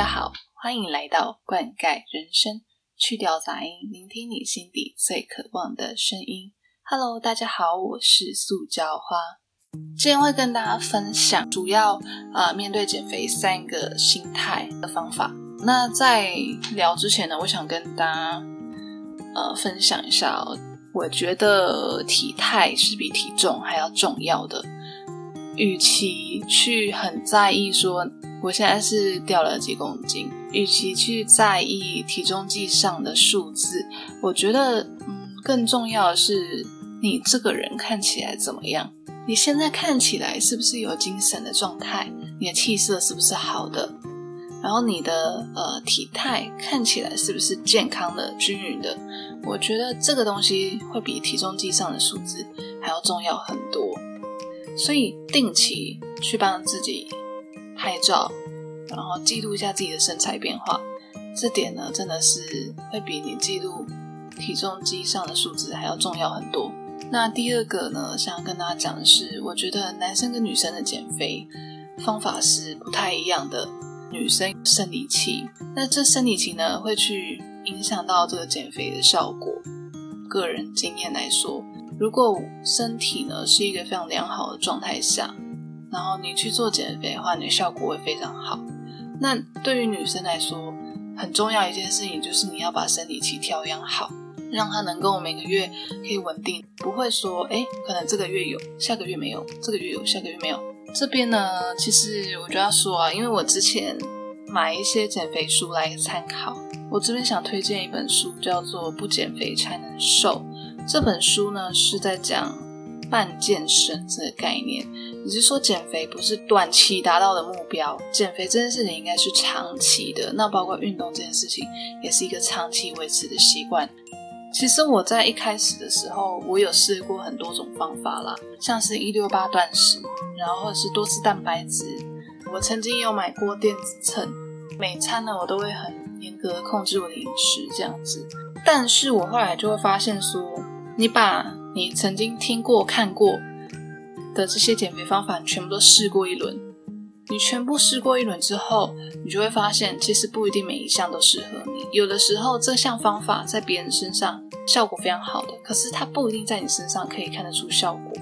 大家好，欢迎来到灌溉人生，去掉杂音，聆听你心底最渴望的声音。Hello，大家好，我是塑胶花，今天会跟大家分享主要啊面对减肥三个心态的方法。那在聊之前呢，我想跟大家呃分享一下，我觉得体态是比体重还要重要的。与其去很在意说我现在是掉了几公斤，与其去在意体重计上的数字，我觉得嗯，更重要的是你这个人看起来怎么样？你现在看起来是不是有精神的状态？你的气色是不是好的？然后你的呃体态看起来是不是健康的、均匀的？我觉得这个东西会比体重计上的数字还要重要很多。所以定期去帮自己拍照，然后记录一下自己的身材变化，这点呢真的是会比你记录体重机上的数字还要重要很多。那第二个呢，想要跟大家讲的是，我觉得男生跟女生的减肥方法是不太一样的。女生生理期，那这生理期呢会去影响到这个减肥的效果。个人经验来说。如果身体呢是一个非常良好的状态下，然后你去做减肥的话，你的效果会非常好。那对于女生来说，很重要一件事情就是你要把生理期调养好，让它能够每个月可以稳定，不会说哎，可能这个月有，下个月没有，这个月有，下个月没有。这边呢，其实我就要说啊，因为我之前买一些减肥书来参考，我这边想推荐一本书，叫做《不减肥才能瘦》。这本书呢是在讲半健身这个概念，也就是说减肥不是短期达到的目标，减肥这件事情应该是长期的。那包括运动这件事情，也是一个长期维持的习惯。其实我在一开始的时候，我有试过很多种方法啦，像是一六八断食，然后或者是多吃蛋白质。我曾经有买过电子秤，每餐呢我都会很严格控制我的饮食这样子。但是我后来就会发现说。你把你曾经听过、看过的这些减肥方法全部都试过一轮，你全部试过一轮之后，你就会发现，其实不一定每一项都适合你。有的时候，这项方法在别人身上效果非常好的，可是它不一定在你身上可以看得出效果。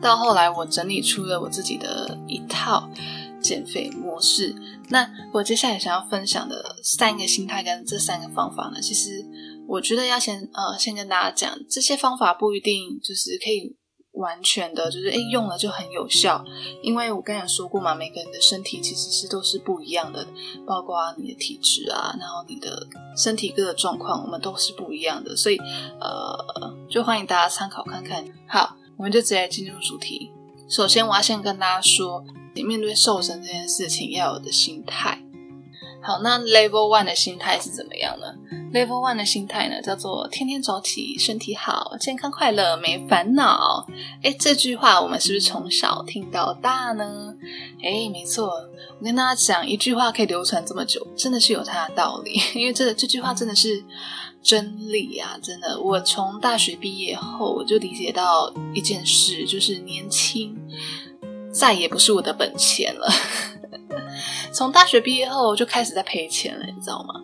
到后来，我整理出了我自己的一套减肥模式。那我接下来想要分享的三个心态跟这三个方法呢，其实。我觉得要先呃，先跟大家讲，这些方法不一定就是可以完全的，就是哎用了就很有效，因为我刚才说过嘛，每个人的身体其实是都是不一样的，包括你的体质啊，然后你的身体各个状况，我们都是不一样的，所以呃，就欢迎大家参考看看。好，我们就直接进入主题。首先，我要先跟大家说，你面对瘦身这件事情要有的心态。好，那 Level One 的心态是怎么样呢？Level One 的心态呢，叫做天天早起，身体好，健康快乐，没烦恼。哎，这句话我们是不是从小听到大呢？哎，没错，我跟大家讲，一句话可以流传这么久，真的是有它的道理。因为这这句话真的是真理啊！真的，我从大学毕业后，我就理解到一件事，就是年轻再也不是我的本钱了。从大学毕业后就开始在赔钱了，你知道吗？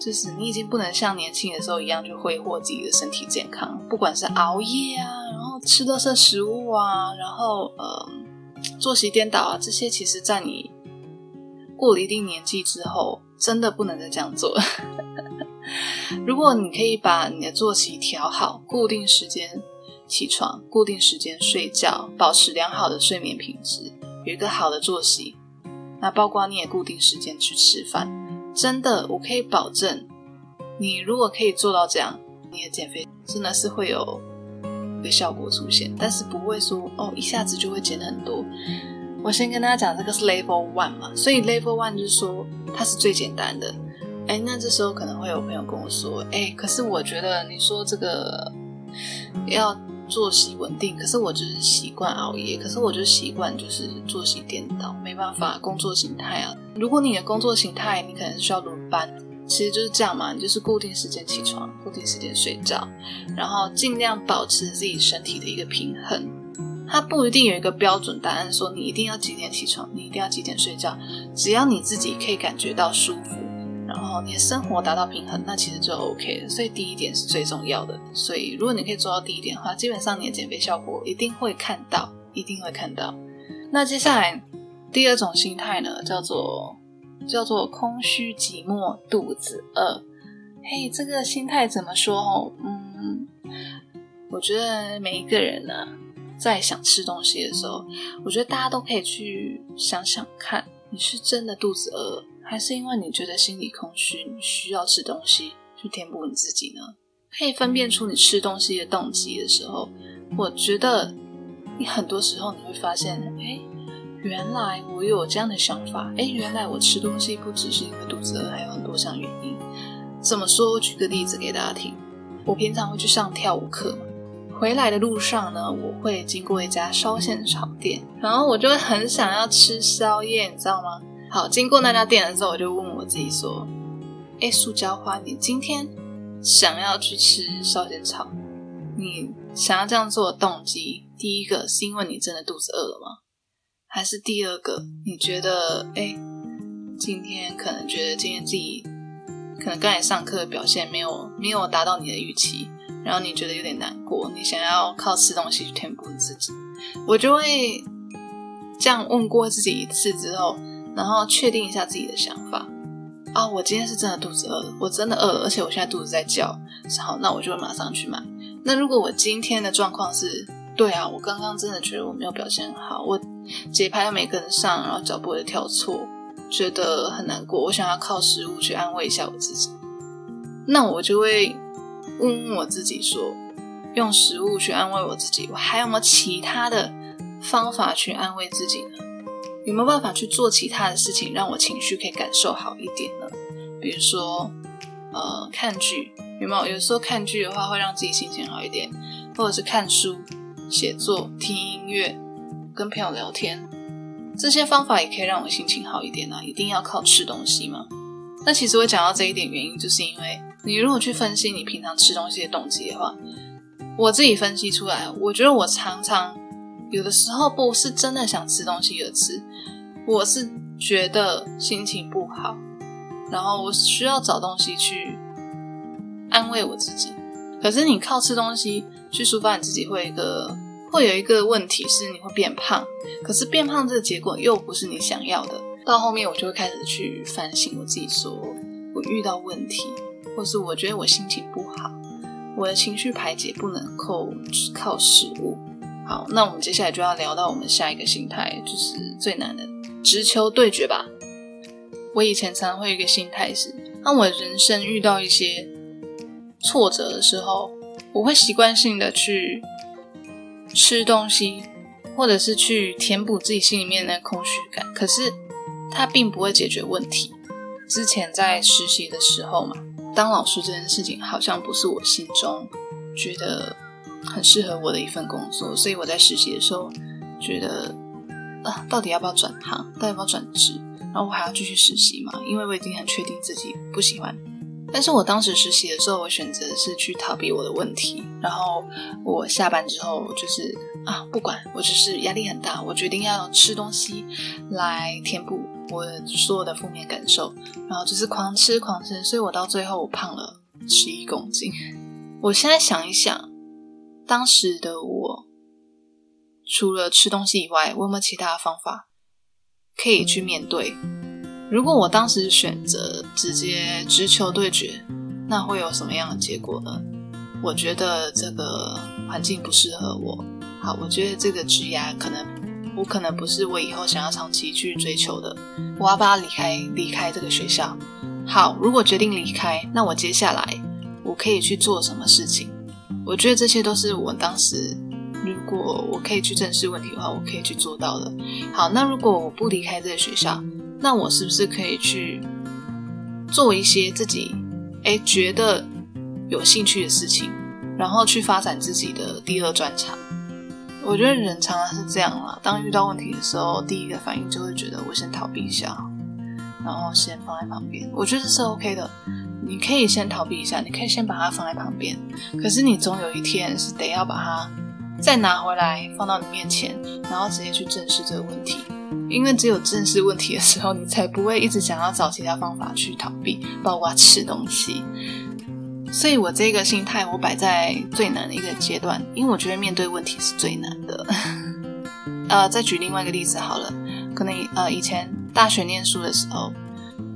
就是你已经不能像年轻的时候一样去挥霍自己的身体健康，不管是熬夜啊，然后吃垃圾食物啊，然后呃作息颠倒啊，这些其实在你过了一定年纪之后，真的不能再这样做。如果你可以把你的作息调好，固定时间起床，固定时间睡觉，保持良好的睡眠品质，有一个好的作息。那包括你也固定时间去吃饭，真的，我可以保证，你如果可以做到这样，你的减肥真的是会有一个效果出现，但是不会说哦一下子就会减很多。我先跟大家讲，这个是 Level One 嘛，所以 Level One 就是说它是最简单的。哎，那这时候可能会有朋友跟我说，哎，可是我觉得你说这个要。作息稳定，可是我就是习惯熬夜，可是我就习惯就是作息颠倒，没办法工作形态啊。如果你的工作形态你可能需要轮班，其实就是这样嘛，你就是固定时间起床，固定时间睡觉，然后尽量保持自己身体的一个平衡。它不一定有一个标准答案，说你一定要几点起床，你一定要几点睡觉。只要你自己可以感觉到舒服，然后你的生活达到平衡，那其实就 OK 了。所以第一点是最重要的。所以如果你可以做到第一点的话，基本上你的减肥效果一定会看到，一定会看到。那接下来第二种心态呢，叫做叫做空虚寂寞肚子饿。嘿，这个心态怎么说？哦，嗯，我觉得每一个人呢，在想吃东西的时候，我觉得大家都可以去想想看，你是真的肚子饿，还是因为你觉得心里空虚，你需要吃东西去填补你自己呢？可以分辨出你吃东西的动机的时候，我觉得你很多时候你会发现，哎，原来我有这样的想法，哎，原来我吃东西不只是因为肚子饿，还有很多项原因。怎么说？我举个例子给大家听。我平常会去上跳舞课嘛，回来的路上呢，我会经过一家烧仙草店，然后我就会很想要吃宵夜，你知道吗？好，经过那家店的时候，我就问我自己说：“哎，塑胶花，你今天想要去吃烧仙草？你想要这样做的动机，第一个是因为你真的肚子饿了吗？还是第二个，你觉得哎，今天可能觉得今天自己……可能刚才上课的表现没有没有达到你的预期，然后你觉得有点难过，你想要靠吃东西去填补自己，我就会这样问过自己一次之后，然后确定一下自己的想法。啊，我今天是真的肚子饿了，我真的饿了，而且我现在肚子在叫，好，那我就会马上去买。那如果我今天的状况是，对啊，我刚刚真的觉得我没有表现好，我节拍又没跟上，然后脚步也跳错。觉得很难过，我想要靠食物去安慰一下我自己。那我就会问问我自己说：用食物去安慰我自己，我还有没有其他的方法去安慰自己呢？有没有办法去做其他的事情，让我情绪可以感受好一点呢？比如说，呃，看剧有没有？有时候看剧的话会让自己心情好一点，或者是看书、写作、听音乐、跟朋友聊天。这些方法也可以让我心情好一点啊！一定要靠吃东西吗？那其实我讲到这一点原因，就是因为你如果去分析你平常吃东西的动机的话，我自己分析出来，我觉得我常常有的时候不是真的想吃东西而吃，我是觉得心情不好，然后我需要找东西去安慰我自己。可是你靠吃东西去抒发你自己，会一个。会有一个问题是你会变胖，可是变胖这个结果又不是你想要的。到后面我就会开始去反省我自己，说我遇到问题，或是我觉得我心情不好，我的情绪排解不能够靠食物。好，那我们接下来就要聊到我们下一个心态，就是最难的直球对决吧。我以前常常会有一个心态是，当我人生遇到一些挫折的时候，我会习惯性的去。吃东西，或者是去填补自己心里面的空虚感，可是它并不会解决问题。之前在实习的时候嘛，当老师这件事情好像不是我心中觉得很适合我的一份工作，所以我在实习的时候觉得啊，到底要不要转行，到底要不要转职，然后我还要继续实习嘛？因为我已经很确定自己不喜欢。但是我当时实习的时候，我选择是去逃避我的问题。然后我下班之后，就是啊，不管我只是压力很大，我决定要吃东西来填补我所有的负面感受。然后就是狂吃狂吃，所以我到最后我胖了十一公斤。我现在想一想，当时的我除了吃东西以外，我有没有其他的方法可以去面对？如果我当时选择直接直球对决，那会有什么样的结果呢？我觉得这个环境不适合我。好，我觉得这个职涯可能我可能不是我以后想要长期去追求的。我要不要离开离开这个学校？好，如果决定离开，那我接下来我可以去做什么事情？我觉得这些都是我当时如果我可以去正视问题的话，我可以去做到的。好，那如果我不离开这个学校？那我是不是可以去做一些自己哎觉得有兴趣的事情，然后去发展自己的第二专长？我觉得人常常是这样啦，当遇到问题的时候，第一个反应就会觉得我先逃避一下，然后先放在旁边。我觉得是 OK 的，你可以先逃避一下，你可以先把它放在旁边。可是你总有一天是得要把它再拿回来放到你面前，然后直接去正视这个问题。因为只有正视问题的时候，你才不会一直想要找其他方法去逃避，包括吃东西。所以我这个心态，我摆在最难的一个阶段，因为我觉得面对问题是最难的。呃，再举另外一个例子好了，可能呃以前大学念书的时候，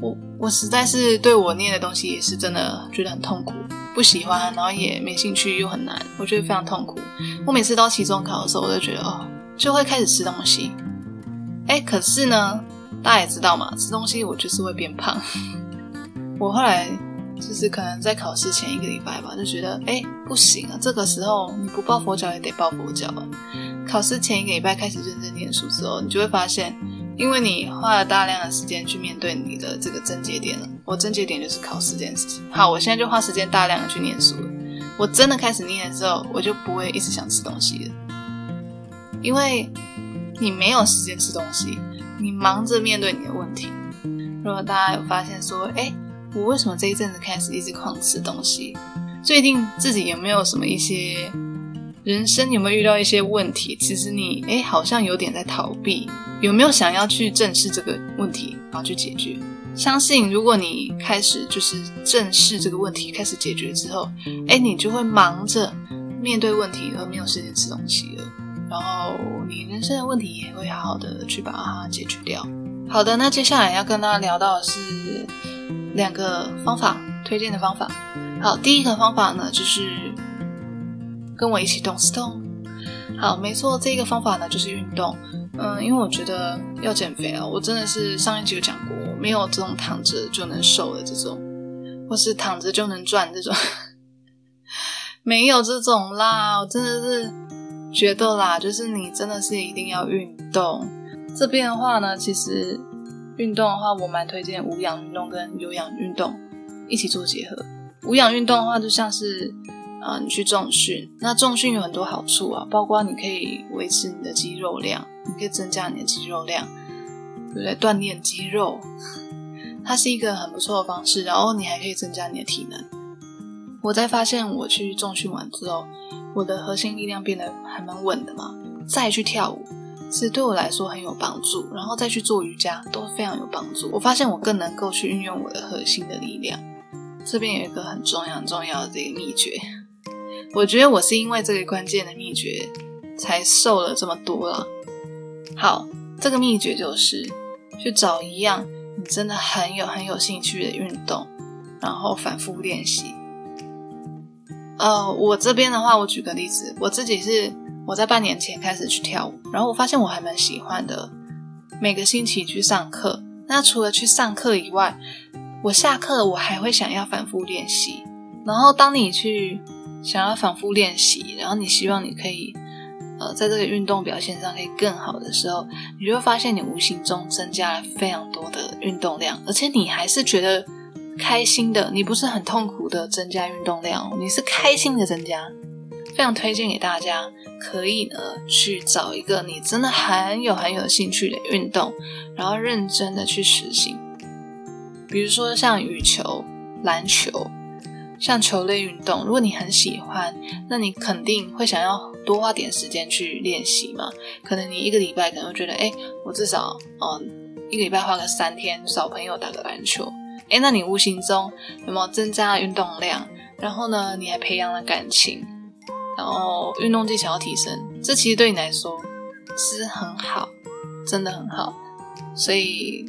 我我实在是对我念的东西也是真的觉得很痛苦，不喜欢，然后也没兴趣，又很难，我觉得非常痛苦。我每次到期中考的时候，我就觉得哦，就会开始吃东西。哎，可是呢，大家也知道嘛，吃东西我就是会变胖。我后来就是可能在考试前一个礼拜吧，就觉得哎不行啊，这个时候你不抱佛脚也得抱佛脚。考试前一个礼拜开始认真念书之后，你就会发现，因为你花了大量的时间去面对你的这个症结点了。我症结点就是考试这件事情。好，我现在就花时间大量的去念书了。我真的开始念的时候，我就不会一直想吃东西了，因为。你没有时间吃东西，你忙着面对你的问题。如果大家有发现说，哎，我为什么这一阵子开始一直狂吃东西？最近自己有没有什么一些人生有没有遇到一些问题？其实你哎，好像有点在逃避，有没有想要去正视这个问题，然后去解决？相信如果你开始就是正视这个问题，开始解决之后，哎，你就会忙着面对问题，而没有时间吃东西了。然后你人生的问题也会好好的去把它解决掉。好的，那接下来要跟大家聊到的是两个方法，推荐的方法。好，第一个方法呢就是跟我一起动 stone。好，没错，这个方法呢就是运动。嗯，因为我觉得要减肥啊，我真的是上一集有讲过，没有这种躺着就能瘦的这种，或是躺着就能赚这种，没有这种啦，我真的是。觉得啦，就是你真的是一定要运动。这边的话呢，其实运动的话，我蛮推荐无氧运动跟有氧运动一起做结合。无氧运动的话，就像是啊，你去重训。那重训有很多好处啊，包括你可以维持你的肌肉量，你可以增加你的肌肉量，对不对？锻炼肌肉，它是一个很不错的方式。然后你还可以增加你的体能。我在发现我去重训完之后。我的核心力量变得还蛮稳的嘛，再去跳舞，其实对我来说很有帮助。然后再去做瑜伽都非常有帮助。我发现我更能够去运用我的核心的力量。这边有一个很重要很重要的这个秘诀，我觉得我是因为这个关键的秘诀才瘦了这么多了。好，这个秘诀就是去找一样你真的很有很有兴趣的运动，然后反复练习。呃，我这边的话，我举个例子，我自己是我在半年前开始去跳舞，然后我发现我还蛮喜欢的。每个星期去上课，那除了去上课以外，我下课我还会想要反复练习。然后当你去想要反复练习，然后你希望你可以呃在这个运动表现上可以更好的时候，你就会发现你无形中增加了非常多的运动量，而且你还是觉得。开心的，你不是很痛苦的增加运动量，你是开心的增加，非常推荐给大家，可以呢去找一个你真的很有很有兴趣的运动，然后认真的去实行。比如说像羽球、篮球，像球类运动，如果你很喜欢，那你肯定会想要多花点时间去练习嘛。可能你一个礼拜可能会觉得，哎，我至少嗯一个礼拜花个三天找朋友打个篮球。哎，那你无形中有没有增加运动量？然后呢，你还培养了感情，然后运动技巧要提升，这其实对你来说是很好，真的很好。所以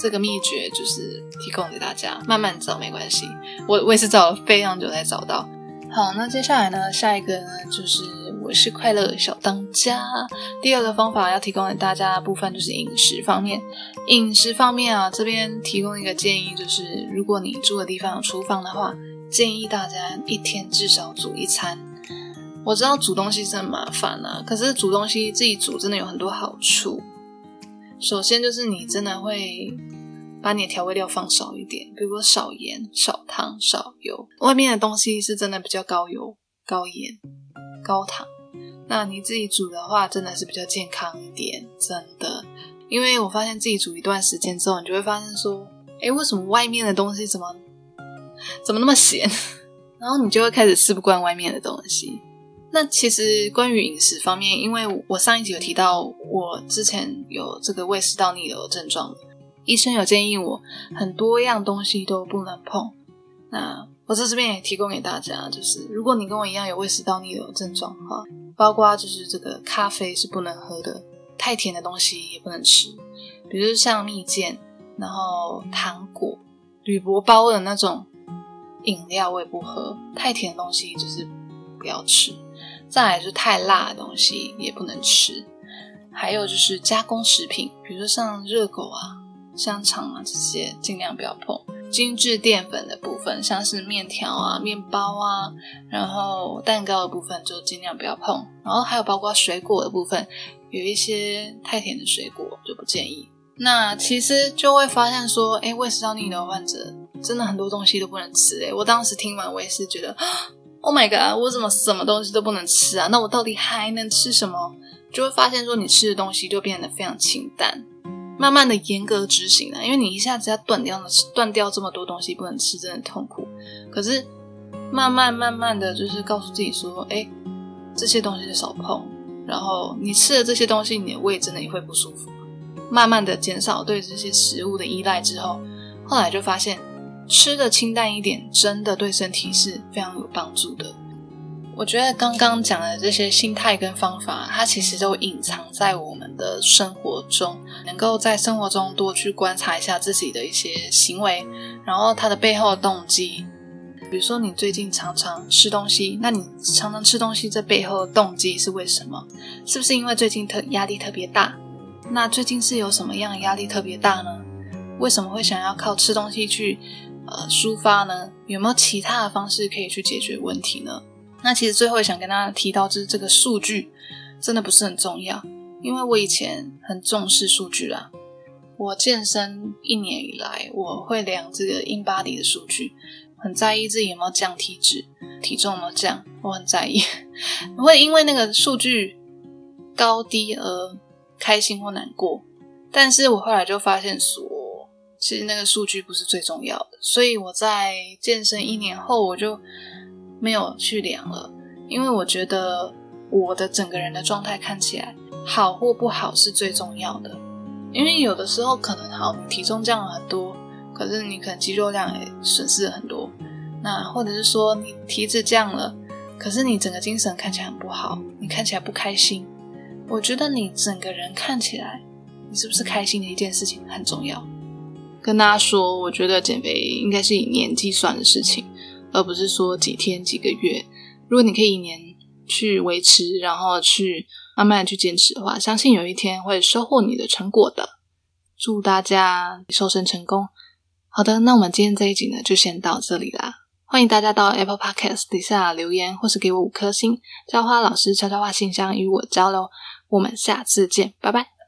这个秘诀就是提供给大家，慢慢找没关系。我我也是找了非常久才找到。好，那接下来呢，下一个呢就是。我是快乐小当家。第二个方法要提供给大家的部分就是饮食方面。饮食方面啊，这边提供一个建议，就是如果你住的地方有厨房的话，建议大家一天至少煮一餐。我知道煮东西真的麻烦啊，可是煮东西自己煮真的有很多好处。首先就是你真的会把你的调味料放少一点，比如说少盐、少糖、少油。外面的东西是真的比较高油、高盐、高糖。那你自己煮的话，真的是比较健康一点，真的。因为我发现自己煮一段时间之后，你就会发现说，哎，为什么外面的东西怎么怎么那么咸？然后你就会开始吃不惯外面的东西。那其实关于饮食方面，因为我上一集有提到，我之前有这个胃食道逆流的症状，医生有建议我很多样东西都不能碰。那我在这边也提供给大家，就是如果你跟我一样有胃食道逆流的症状哈，包括就是这个咖啡是不能喝的，太甜的东西也不能吃，比如像蜜饯，然后糖果、铝箔包的那种饮料我也不喝，太甜的东西就是不要吃。再来就是太辣的东西也不能吃，还有就是加工食品，比如说像热狗啊、香肠啊这些，尽量不要碰。精致淀粉的部分，像是面条啊、面包啊，然后蛋糕的部分就尽量不要碰。然后还有包括水果的部分，有一些太甜的水果就不建议。那其实就会发现说，哎，胃食道逆流患者真的很多东西都不能吃。哎，我当时听完我也是觉得。Oh my god！我怎么什么东西都不能吃啊？那我到底还能吃什么？就会发现说，你吃的东西就变得非常清淡，慢慢的严格执行了。因为你一下子要断掉了，断掉这么多东西不能吃，真的痛苦。可是慢慢慢慢的就是告诉自己说，哎，这些东西少碰。然后你吃了这些东西，你的胃真的也会不舒服。慢慢的减少对这些食物的依赖之后，后来就发现。吃的清淡一点，真的对身体是非常有帮助的。我觉得刚刚讲的这些心态跟方法，它其实都隐藏在我们的生活中，能够在生活中多去观察一下自己的一些行为，然后它的背后的动机。比如说，你最近常常吃东西，那你常常吃东西这背后的动机是为什么？是不是因为最近特压力特别大？那最近是有什么样的压力特别大呢？为什么会想要靠吃东西去？呃，抒发呢，有没有其他的方式可以去解决问题呢？那其实最后想跟大家提到，就是这个数据真的不是很重要，因为我以前很重视数据啦。我健身一年以来，我会量这个 in body 的数据，很在意自己有没有降体脂，体重有没有降，我很在意。会因为那个数据高低而开心或难过，但是我后来就发现说。其实那个数据不是最重要的，所以我在健身一年后我就没有去量了，因为我觉得我的整个人的状态看起来好或不好是最重要的。因为有的时候可能好，体重降了很多，可是你可能肌肉量也损失了很多。那或者是说你体脂降了，可是你整个精神看起来很不好，你看起来不开心。我觉得你整个人看起来，你是不是开心的一件事情很重要。跟大家说，我觉得减肥应该是以年计算的事情，而不是说几天几个月。如果你可以一年去维持，然后去慢慢的去坚持的话，相信有一天会收获你的成果的。祝大家瘦身成功！好的，那我们今天这一集呢，就先到这里啦。欢迎大家到 Apple Podcast 底下留言，或是给我五颗星，浇花老师悄悄话信箱与我交流。我们下次见，拜拜。